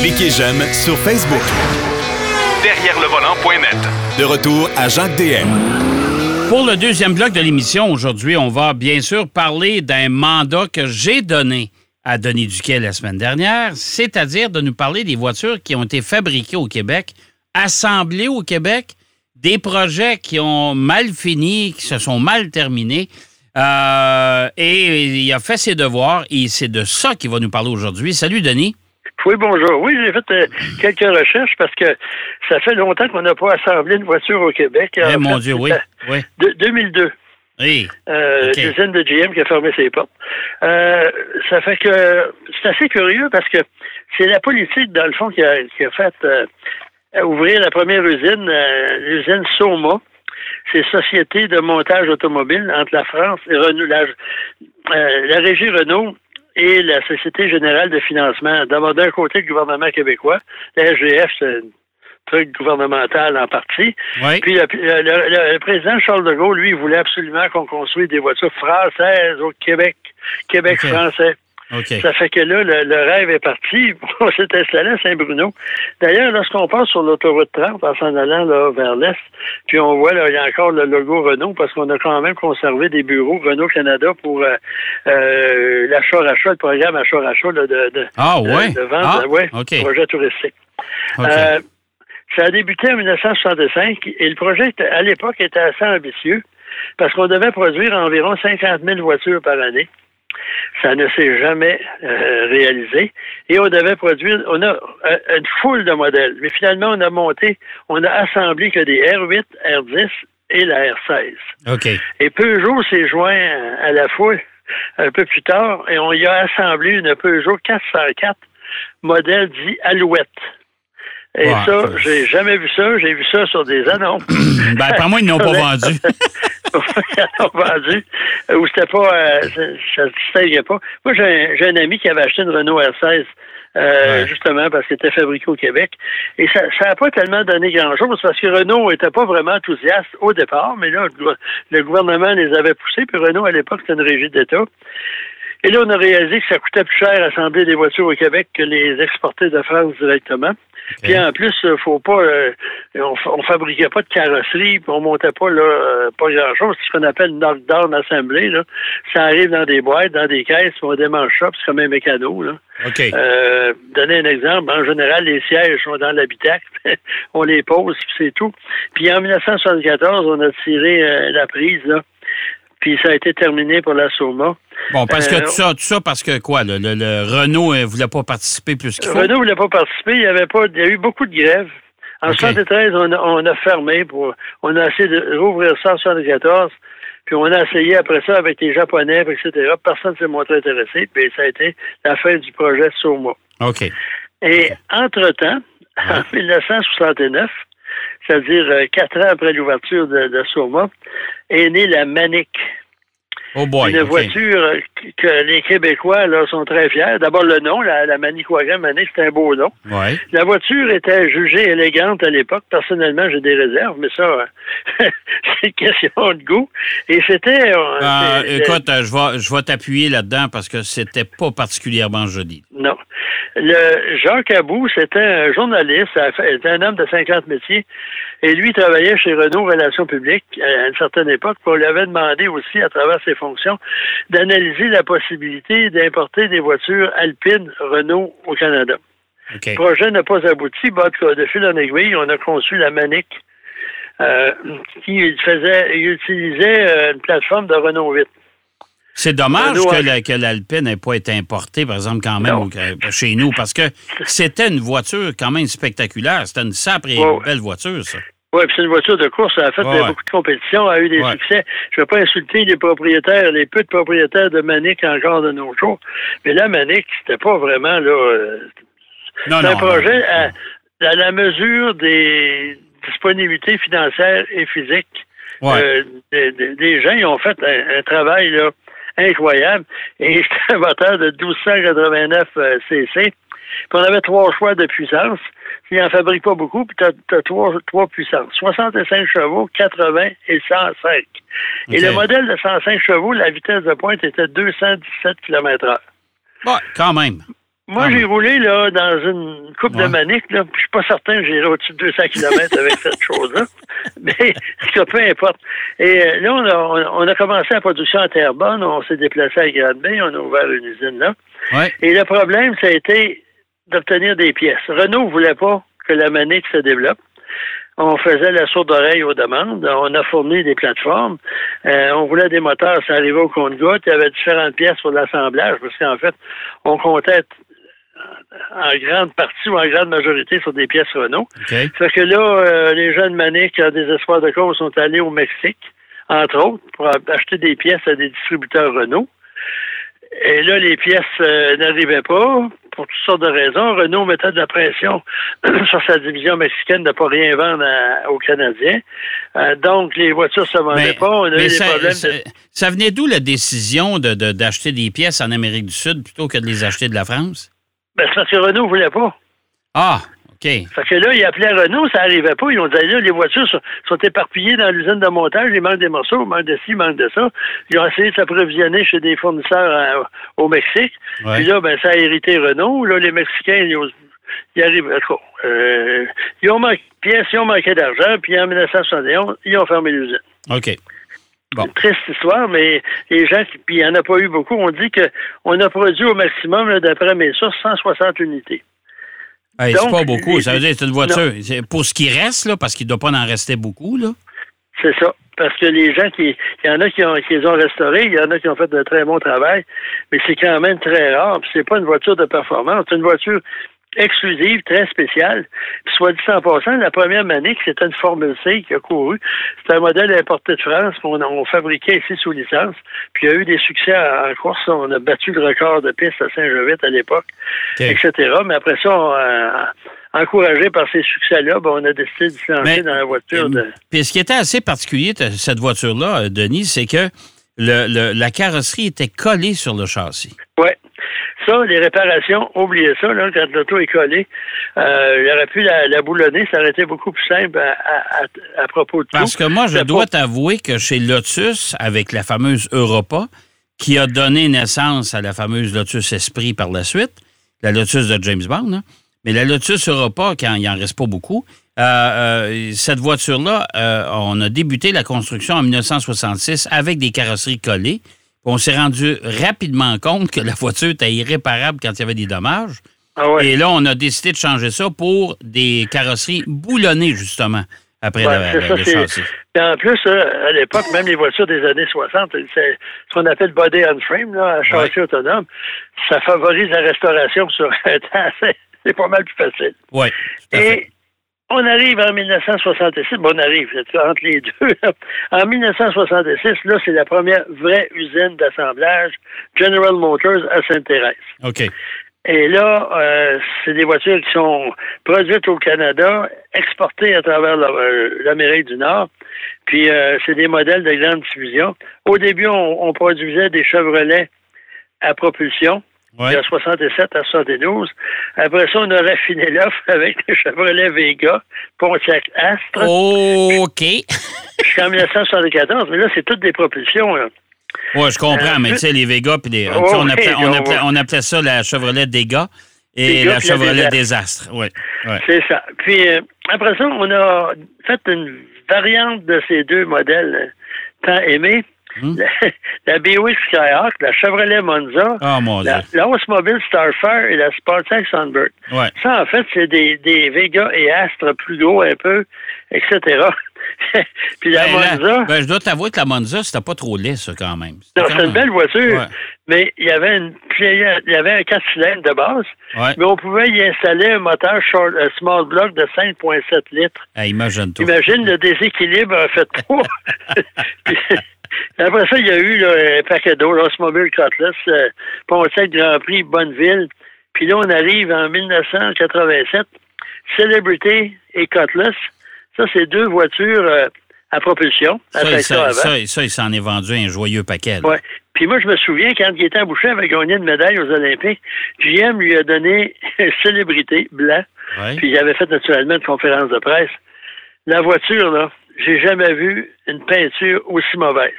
Cliquez j'aime sur Facebook. Derrière le volant.net. De retour à Jacques DM. Pour le deuxième bloc de l'émission, aujourd'hui, on va bien sûr parler d'un mandat que j'ai donné à Denis Duquet la semaine dernière, c'est-à-dire de nous parler des voitures qui ont été fabriquées au Québec, assemblées au Québec, des projets qui ont mal fini, qui se sont mal terminés. Euh, et il a fait ses devoirs et c'est de ça qu'il va nous parler aujourd'hui. Salut, Denis. Oui, bonjour. Oui, j'ai fait euh, quelques recherches parce que ça fait longtemps qu'on n'a pas assemblé une voiture au Québec. Eh, mon fait, Dieu, oui. oui. de- 2002. Oui. Euh. L'usine de GM qui a fermé ses portes. Euh, ça fait que c'est assez curieux parce que c'est la politique, dans le fond, qui a, qui a fait euh, ouvrir la première usine, l'usine Soma. C'est Société de montage automobile entre la France et Renault, la, la régie Renault et la Société générale de financement. D'abord, d'un côté, le gouvernement québécois. La SGF, c'est un truc gouvernemental en partie. Oui. Puis le, le- le- le président Charles de Gaulle, lui, il voulait absolument qu'on construise des voitures françaises au Québec. Québec français. Ça fait que là, le, le rêve est parti. On s'est installé à Saint-Bruno. D'ailleurs, lorsqu'on passe sur l'autoroute 30 en s'en allant là, vers l'est, puis on voit là, il y a encore le logo Renault parce qu'on a quand même conservé des bureaux Renault Canada pour euh, euh, l'achat-rachat, le programme achat-rachat de, de, Ah, de- ouais? de vente, Ah, ouais, projet touristique. Euh, ça a débuté en 1965 et le projet, à l'époque, était assez ambitieux parce qu'on devait produire environ 50 000 voitures par année. Ça ne s'est jamais euh, réalisé. Et on devait produire, on a euh, une foule de modèles. Mais finalement, on a monté, on a assemblé que des R8, R10 et la R16. OK. Et Peugeot s'est joint à la foule un peu plus tard et on y a assemblé une Peugeot 404 modèle dit Alouette. Et ça, j'ai jamais vu ça. J'ai vu ça sur des annonces. Ben, après moi, ils n'ont pas vendu. Ils en ont vendu. Ou c'était pas, euh, ça se distinguait pas. Moi, j'ai un, ami qui avait acheté une Renault R16, euh, Ouais. justement parce qu'elle était fabriquée au Québec. Et ça n'a pas tellement donné grand-chose parce que Renault était pas vraiment enthousiaste au départ, mais là, le gouvernement les avait poussés. Puis Renault, à l'époque, c'était une régie d'État. Et là, on a réalisé que ça coûtait plus cher assembler des voitures au Québec que les exporter de France directement. Puis en plus, euh, faut pas, euh, on, on fabriquait pas de carrosserie, puis on montait pas là, euh, pas grand chose. C'est ce qu'on appelle knockdown assemblée. Là. Ça arrive dans des boîtes, dans des caisses, on démange ça, puis c'est comme un mécano. Là. OK. Euh, donner un exemple, en général, les sièges sont dans l'habitacle, on les pose, puis c'est tout. Puis en 1974, on a tiré euh, la prise, là, puis ça a été terminé pour la Soma. Bon, parce que Euh, tout ça, tout ça, parce que quoi, le, le- le Renault ne voulait pas participer plus qu'il faut? Renault ne voulait pas participer. Il y avait pas, il y a eu beaucoup de grèves. En OK. 73, on a, on a fermé pour, on a essayé de rouvrir ça en 74. Puis on a essayé après ça avec les Japonais, etc. Personne ne s'est montré intéressé. Puis ça a été la fin du projet Soma. OK. Et entre-temps, en 1969, c'est-à-dire euh, quatre ans après l'ouverture de, de Soma, est née la Manic. Oh boy. Une voiture que les Québécois là, sont très fiers. D'abord, le nom, la, la Manicouagan c'est un beau nom. Ouais. La voiture était jugée élégante à l'époque. Personnellement, j'ai des réserves, mais ça, euh, c'est une question de goût. Et c'était... euh, c'est- écoute, euh, je vais, je vais t'appuyer là-dedans parce que c'était pas particulièrement joli. Non. Le Jacques Abou, c'était un journaliste, c'était un homme de 50 métiers, et lui il travaillait chez Renault Relations publiques à une certaine époque. On lui avait demandé aussi, à travers ses d'analyser la possibilité d'importer des voitures alpines Renault au Canada. Le projet n'a pas abouti. Bah, de fil en aiguille, on a conçu la Manic, euh, qui faisait, il utilisait euh, une plateforme de Renault 8. C'est dommage Renault, que, la- que l'Alpine n'ait pas été importée, par exemple, quand même au- euh, chez nous, parce que c'était une voiture quand même spectaculaire. C'était une sacrée Ouais. belle voiture, ça. Oui, puis c'est une voiture de course. Ça a fait Ouais, beaucoup de compétitions, a eu des Ouais. succès. Je ne vais pas insulter les propriétaires, les peu de propriétaires de Manic encore de nos jours. Mais là, Manic, c'était pas vraiment là. euh, Non, c'est un projet non. à, à la mesure des disponibilités financières et physiques Ouais. euh, des, des- des gens. Ils ont fait un, un travail là, incroyable. Et c'était un moteur de 1289 euh, cc. Puis on avait trois choix de puissance. Il n'en fabrique pas beaucoup, puis tu as, trois, trois puissances. 65 chevaux, 80 et 105. Et le modèle de 105 chevaux, la vitesse de pointe était 217 km heure. Ouais, quand même. Moi, j'ai roulé là, dans une coupe Ouais. de manique. Là, puis je suis pas certain que j'irai au-dessus de 200 km avec cette chose-là. Mais ça, peu importe. Et euh, là, on a, on commencé la production à Terrebonne. On s'est déplacé à Granby. On a ouvert une usine là. Ouais. Et le problème, ça a été d'obtenir des pièces. Renault voulait pas que la manique se développe. On faisait la sourde oreille aux demandes. On a fourni des plateformes. Euh, on voulait des moteurs, ça arrivait au compte-gouttes. Il y avait différentes pièces pour l'assemblage parce qu'en fait, on comptait en grande partie ou en grande majorité sur des pièces Renault. OK. Fait que là, euh, les jeunes maniques en désespoir de cause sont allés au Mexique, entre autres, pour acheter des pièces à des distributeurs Renault. Et là, les pièces euh, n'arrivaient pas pour toutes sortes de raisons. Renault mettait de la pression sur sa division mexicaine de ne pas rien vendre à- aux Canadiens. Euh, donc, les voitures ne se vendaient Mais, pas. On a eu mais des ça, problèmes. ça- de- ça venait d'où la décision de- de- d'acheter des pièces en Amérique du Sud plutôt que de les acheter de la France? Ben, c'est parce que Renault ne voulait pas. Ah, OK. Fait que là, ils appelaient Renault, ça n'arrivait pas. Ils ont dit, là, les voitures sont, sont éparpillées dans l'usine de montage, il manque des morceaux, il manque de ci, il manque de ça. Ils ont essayé de s'approvisionner chez des fournisseurs à- au Mexique. Ouais. Puis là, ben, ça a hérité Renault. Là, les Mexicains, ils, ont- ils arrivent, euh, ils ont manqué de pièces, ils ont manqué d'argent, puis en 1971, ils ont fermé l'usine. OK. Bon. Une triste histoire, mais les gens, qui- puis il n'y en a pas eu beaucoup, on dit qu'on a produit au maximum, d'après mes sources, 160 unités. Hey, c'est pas beaucoup. Ça veut dire que c'est une voiture. Pour ce qui reste, là, parce qu'il ne doit pas en rester beaucoup, là. C'est ça. Parce que les gens qui. Il y en a qui, ont, qui les ont restaurés, il y en a qui ont fait de très bon travail, mais c'est quand même très rare. C'est pas une voiture de performance, c'est une voiture exclusive, très spéciale. Puis soit dit en passant, la première Manic, c'était une Formule C qui a couru. C'était un modèle importé de France qu'on on fabriquait ici sous licence. Puis il y a eu des succès en en course. On a battu le record de piste à Saint-Jovite à l'époque, etc. Mais après ça, on, euh, encouragé par ces succès-là, ben, on a décidé de se lancer dans la voiture de. Puis ce qui était assez particulier de cette voiture-là, euh, Denis, c'est que le- le- la carrosserie était collée sur le châssis. Oui. Ça, les réparations, oubliez ça, là, quand l'auto est collée. Euh, il aurait pu la, la boulonner, ça aurait été beaucoup plus simple à, à- propos de tout. Parce que moi, je dois pas- t'avouer que chez Lotus, avec la fameuse Europa, qui a donné naissance à la fameuse Lotus Esprit par la suite, la Lotus de James Bond, hein, mais la Lotus Europa, quand il n'en reste pas beaucoup, euh, euh, cette voiture-là, on a débuté la construction en 1966 avec des carrosseries collées. On s'est rendu rapidement compte que la voiture était irréparable quand il y avait des dommages. Ah ouais. Et là, on a décidé de changer ça pour des carrosseries boulonnées, justement, après Ouais, la- la- ça, le c'est- châssis. Puis en plus, euh, à l'époque, même les voitures des années 60, c'est ce qu'on appelle body on frame, là, châssis autonome, ça favorise la restauration sur un temps. C'est- pas mal plus facile. Oui. Et on arrive en 1966, bon, on arrive, entre les deux. là. En 1966, là, c'est la première vraie usine d'assemblage General Motors à Sainte-Thérèse. OK. Et là, euh, c'est des voitures qui sont produites au Canada, exportées à travers euh, l'Amérique du Nord. Puis, euh, c'est des modèles de grande diffusion. Au début, on, on produisait des Chevrolet à propulsion, Ouais. de 67 à 72. Après ça, on a raffiné l'offre avec les Chevrolet Vega, Pontiac Astre, OK. jusqu'en 1974. Mais là, c'est toutes des propulsions. Là. Oui, je comprends, Euh, mais tu sais, les Vega, puis les, Oh, on, appelait, oui, on, on appelait, va- on appelait ça la Chevrolet Dega et la Chevrolet Désastre. Oui. Ouais. C'est ça. Puis euh, après ça, on a fait une variante de ces deux modèles euh, tant aimés. Hmm. La, BWX Skyhawk, la Chevrolet Monza, Oh, mon Dieu. la, la Oldsmobile Starfire et la Sportec Sunbird. Ouais. Ça, en fait, c'est des, des Vega et Astre plus gros un peu, etc. Puis la Ben, la- Monza, ben, je dois t'avouer que la Monza, c'était pas trop laid, ça, quand même. Non, c'est une belle voiture, Ouais. mais il y avait une il y avait un 4 cylindres de base, Ouais. mais on pouvait y installer un moteur short, un small block de 5,7 litres. Imagine-toi. Imagine le déséquilibre en fait pas. Après ça, il y a eu là, un paquet d'autres, Oldsmobile Cutlass, euh, Pontiac Grand Prix, Bonneville. Puis là, on arrive en 1987, Celebrity et Cutlass. Ça, c'est deux voitures euh, à propulsion, à Ça, ça, avant. ça, ça, il s'en est vendu un joyeux paquet. Ouais. Puis moi, je me souviens, quand Gaétan Boucher avait gagné une médaille aux Olympiques, GM lui a donné Célébrité, blanc, Ouais. puis il avait fait naturellement une conférence de presse. La voiture, là, j'ai jamais vu une peinture aussi mauvaise.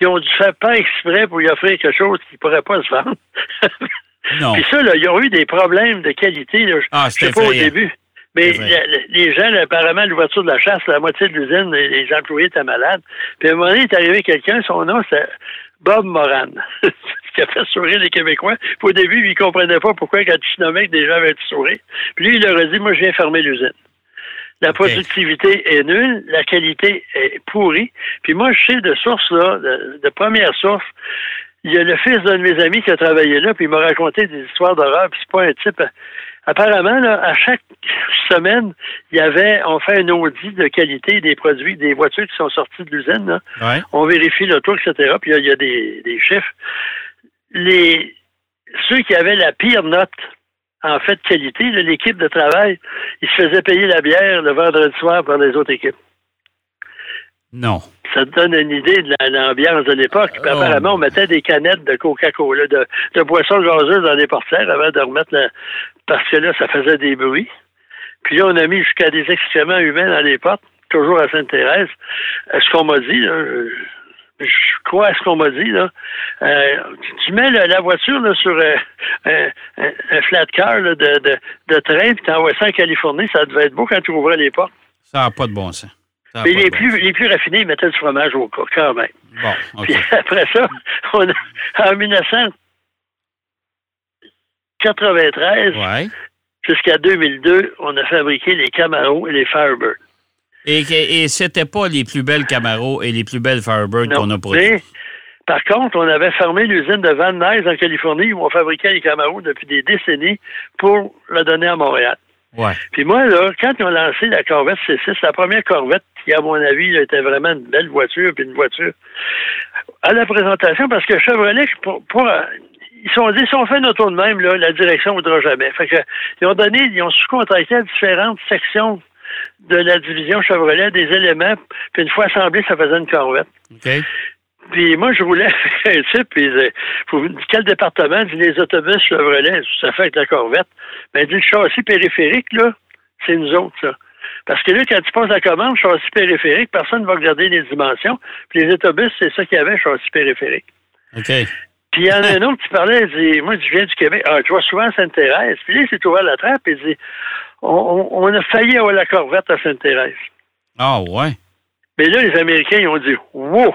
Ils ont dû faire pas exprès pour lui offrir quelque chose qui pourrait pas se vendre. Non. Puis ça, là, il y a eu des problèmes de qualité. Là. Ah, Je sais pas au début. Mais les gens, là, apparemment, l'ouverture de la chasse, la moitié de l'usine, les, employés étaient malades. Puis à un moment donné, il est arrivé quelqu'un, son nom, c'est Bob Moran. Qui a fait sourire les Québécois. Puis au début, il ne comprenait pas pourquoi, quand tu nommais que des gens avaient sourire. Puis lui, il leur a dit, moi, je viens fermer l'usine. La productivité est nulle, la qualité est pourrie. Puis moi, je sais de source, là, de, de première source, il y a le fils d'un de mes amis qui a travaillé là, puis il m'a raconté des histoires d'horreur, puis c'est pas un type. Apparemment, là, à chaque semaine, il y avait, on fait un audit de qualité des produits, des voitures qui sont sorties de l'usine. Ouais. On vérifie l'auto, etc. Puis il y a- il y a des, des chiffres. Les, ceux qui avaient la pire note, en fait, qualité, l'équipe de travail, ils se faisaient payer la bière le vendredi soir par les autres équipes. Non. Ça te donne une idée de la- l'ambiance de l'époque. Oh. apparemment, on mettait des canettes de Coca-Cola, de, de boissons gazeuses dans les portières avant de remettre la... Parce que là, ça faisait des bruits. Puis là, on a mis jusqu'à des excréments humains dans les portes, toujours à Sainte-Thérèse. Euh, Ce qu'on m'a dit, là, je, crois à ce qu'on m'a dit, là? Euh, tu- mets le- la voiture là, sur euh, un, flat car là, de, de, de train, puis t'envoies ça en Californie, ça devait être beau quand tu ouvrais les portes. Ça n'a pas de bon sens. Mais les bon plus, les plus raffinés, ils mettaient du fromage au cas, quand même. Bon. Puis après ça, on a, en 1993 Ouais. jusqu'à 2002, on a fabriqué les Camaro et les Firebird. Et, et c'était pas les plus belles Camaro et les plus belles Firebird qu'on a produites. Par contre, on avait fermé l'usine de Van Nuys en Californie où on fabriquait les Camaro depuis des décennies pour la donner à Montréal. Ouais. Puis moi, là, quand ils ont lancé la Corvette C6, la première Corvette, qui, à mon avis, là, était vraiment une belle voiture, puis une voiture, à la présentation, parce que Chevrolet, pour, pour, ils se sont dit, si on fait une auto de même, là, la direction ne voudra jamais. Fait que, ils ont donné, ils ont sous-contracté à différentes sections de la division Chevrolet des éléments, puis une fois assemblés, ça faisait une Corvette. Puis moi, je roulais avec un type, puis il disait, Faut- quel département? Il dit, les autobus Chevrolet, ça fait avec la Corvette. Ben, il dit, le châssis périphérique, là, c'est nous autres, ça. Parce que là, quand tu passes la commande, châssis périphérique, personne ne va regarder les dimensions. Puis les autobus, c'est ça qu'il y avait, châssis périphérique. OK. Puis il y en a un autre qui parlait, il dit, moi, je viens du Québec. Ah, tu vois souvent Sainte-Thérèse. Puis là, il s'est ouvert la trappe il dit, on, a failli avoir la Corvette à Sainte-Thérèse. Ah, ouais. Mais là, les Américains, ils ont dit Wow!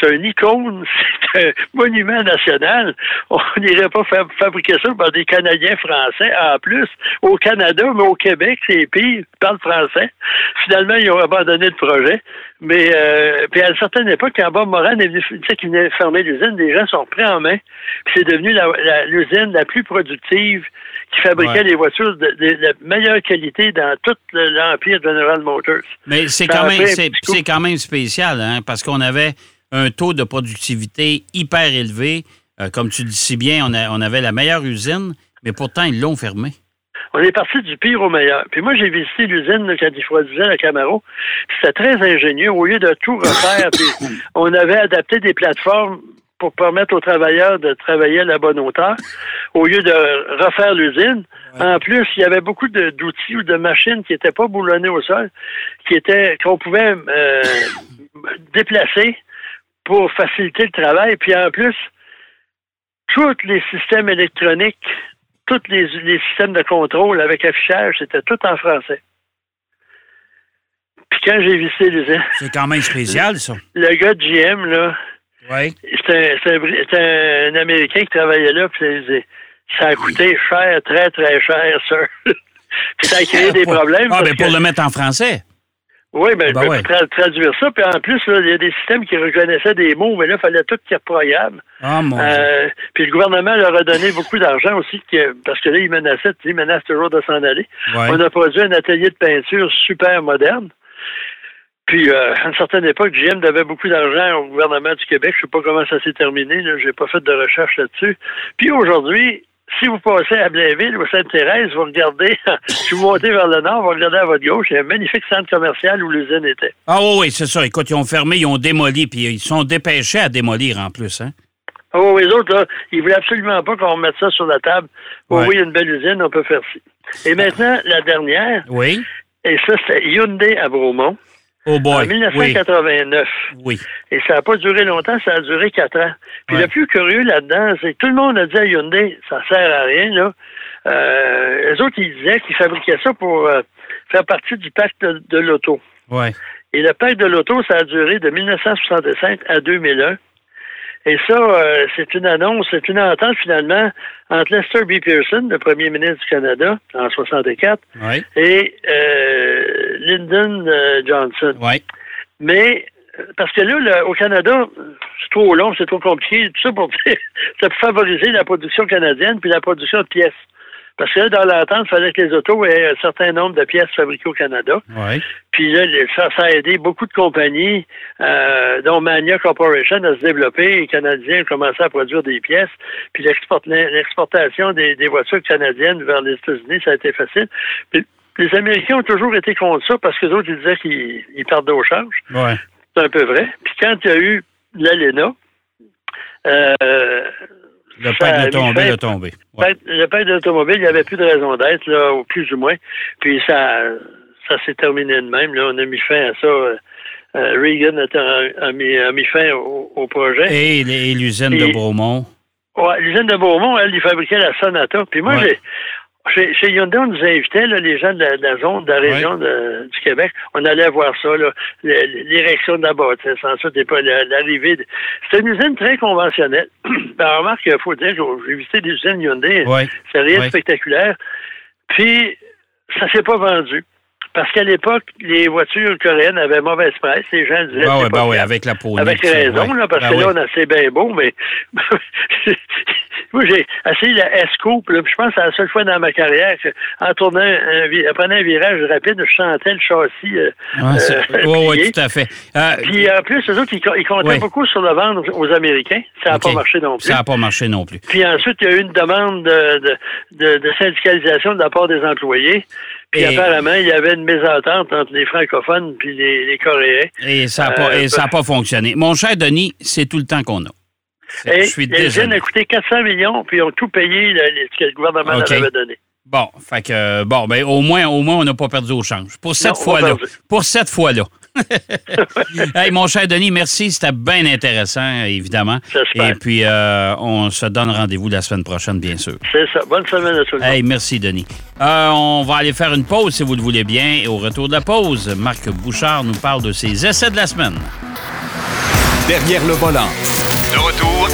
C'est un icône, c'est un monument national. On n'irait pas fa- fabriquer ça par des Canadiens français. En plus, au Canada, mais au Québec, c'est pire, ils parlent français. Finalement, ils ont abandonné le projet. Mais euh, puis à une certaine époque, quand Bob Moran est venu, tu sais, venait fermer l'usine, les gens sont pris en main. Puis c'est devenu la- la- l'usine la, plus productive qui fabriquait Ouais. les voitures de, de la meilleure qualité dans tout le- l'empire General Motors. Mais c'est quand, même, c'est, c'est quand spécial, hein, parce qu'on avait un taux de productivité hyper élevé. Euh, comme tu dis si bien, on, a- on avait la meilleure usine, mais pourtant, ils l'ont fermée. On est parti du pire au meilleur. Puis moi, j'ai visité l'usine quand ils produisaient la Camaro. C'était très ingénieux. Au lieu de tout refaire, puis on avait adapté des plateformes pour permettre aux travailleurs de travailler à la bonne hauteur, au lieu de refaire l'usine. En plus, il y avait beaucoup d'outils ou de machines qui n'étaient pas boulonnées au sol, qui étaient qu'on pouvait euh, déplacer pour faciliter le travail. Puis en plus, tous les systèmes électroniques tous les, les systèmes de contrôle avec affichage, c'était tout en français. Puis quand j'ai visité l'usine, C'est quand même spécial, ça. le gars de GM, là, C'était un, Américain qui travaillait là, puis il disait, ça a coûté cher, très, très cher, ça. puis ça a créé des problèmes. Ah, parce ben pour que- le mettre en français. Oui, ben, Ben je peux ouais. tra- traduire ça. Puis en plus, il y a des systèmes qui reconnaissaient des mots, mais là, il fallait tout qu'ils reprogramment. Ah, mon Dieu. Euh, puis le gouvernement leur a donné beaucoup d'argent aussi, que- parce que là, ils menaçaient, ils menacent toujours de s'en aller. Ouais. On a produit un atelier de peinture super moderne. Puis, euh, à une certaine époque, GM devait beaucoup d'argent au gouvernement du Québec. Je sais pas comment ça s'est terminé. Là. J'ai pas fait de recherche là-dessus. Puis aujourd'hui, si vous passez à Blainville ou à Sainte-Thérèse, vous regardez, si vous montez vers le nord, vous regardez à votre gauche, il y a un magnifique centre commercial où l'usine était. Ah oui, oui, c'est ça. Écoute, ils ont fermé, ils ont démoli, puis ils sont dépêchés à démolir en plus. Hein? Oh, les autres, là, ils voulaient absolument pas qu'on mette ça sur la table. Oh, Ouais. oui, il y a une belle usine, on peut faire ci. Et maintenant, la dernière, Oui. et ça, c'était Hyundai à Bromont. Oh boy. En 1989. Oui. Et ça n'a pas duré longtemps, ça a duré quatre ans. Puis Ouais. le plus curieux là-dedans, c'est que tout le monde a dit à Hyundai, ça sert à rien, là. Euh, les autres, ils disaient qu'ils fabriquaient ça pour euh, faire partie du pacte de, de l'auto. Ouais. Et le pacte de l'auto, ça a duré de 1965 à 2001. Et ça, euh, c'est une annonce, c'est une entente finalement entre Lester B. Pearson, le premier ministre du Canada, en 64, Ouais. et euh, Lyndon euh, Johnson. Mais parce que là, au Canada, c'est trop long, c'est trop compliqué, tout ça pour dire, ça peut favoriser la production canadienne puis la production de pièces. Parce que là, dans l'entente, il fallait que les autos aient un certain nombre de pièces fabriquées au Canada. Ouais. Puis là, ça, ça a aidé beaucoup de compagnies, euh, dont Mania Corporation, à se développer. Les Canadiens ont commencé à produire des pièces. Puis l'export- l'exportation des, des voitures canadiennes vers les États-Unis, ça a été facile. Puis les Américains ont toujours été contre ça parce que les autres, ils disaient qu'ils ils perdaient au change. Ouais. C'est un peu vrai. Puis quand il y a eu l'ALENA, euh, Le de. Ouais. Pacte- Le pacte de l'automobile, il n'y avait plus de raison d'être, là, ou plus ou moins. Puis ça, ça s'est terminé de même. Là. On a mis fin à ça. Euh, euh, Reagan a, a mis, a mis fin au, au projet. Et, l'usine de Beaumont. L'usine de Beaumont, elle, il fabriquait la Sonata. Puis moi, Ouais. j'ai. Chez, chez Hyundai, on nous invitait, là, les gens de la, de la zone, de la région de- du Québec. On allait voir ça, l'érection de la bâtisse. Ensuite, et pas la- l'arrivée. de- C'était une usine très conventionnelle. ben, remarque, il faut dire j'ai visité des usines Hyundai. Ouais. C'est rien de spectaculaire. Puis, ça s'est pas vendu. Parce qu'à l'époque, les voitures coréennes avaient mauvaise presse. Les gens disaient Ben c'est pas ben ouais, fiable. avec la peau. Avec raison, ouais. là, parce Ben que là, oui. on a assez bien beau, mais moi, j'ai essayé la S-Coupe, je pense que c'est la seule fois dans ma carrière qu'en tournant un, prenant un virage rapide, je sentais le châssis. euh, c'est- euh, ouais, ouais, plié. tout à fait. Euh, Puis en plus, eux autres, ils, co- ils comptaient Ouais. beaucoup sur le vendre aux, Américains. Ça n'a pas marché non plus. ça n'a pas marché non plus. Puis ensuite, il y a eu une demande de, de, de- de syndicalisation de la part des employés. Puis Et- apparemment, il y avait une mésentente entre les francophones puis les, les Coréens. Et ça n'a pas, Euh, pas fonctionné. Mon cher Denis, c'est tout le temps qu'on a. Et Je suis désolé. a coûté 400 millions, puis ils ont tout payé ce que le gouvernement OK. leur avait donné. Bon, fait que bon, ben au moins, au moins, on n'a pas perdu au change. Pour cette fois-là. Pour cette fois-là. hey, mon cher Denis, merci. C'était bien intéressant, évidemment. Et puis, euh, on se donne rendez-vous la semaine prochaine, bien sûr. C'est ça. Bonne semaine à monde. Hey, merci, Denis. Euh, on va aller faire une pause, si vous le voulez bien. Et au retour de la pause, Marc Bouchard nous parle de ses essais de la semaine. Derrière le volant. De retour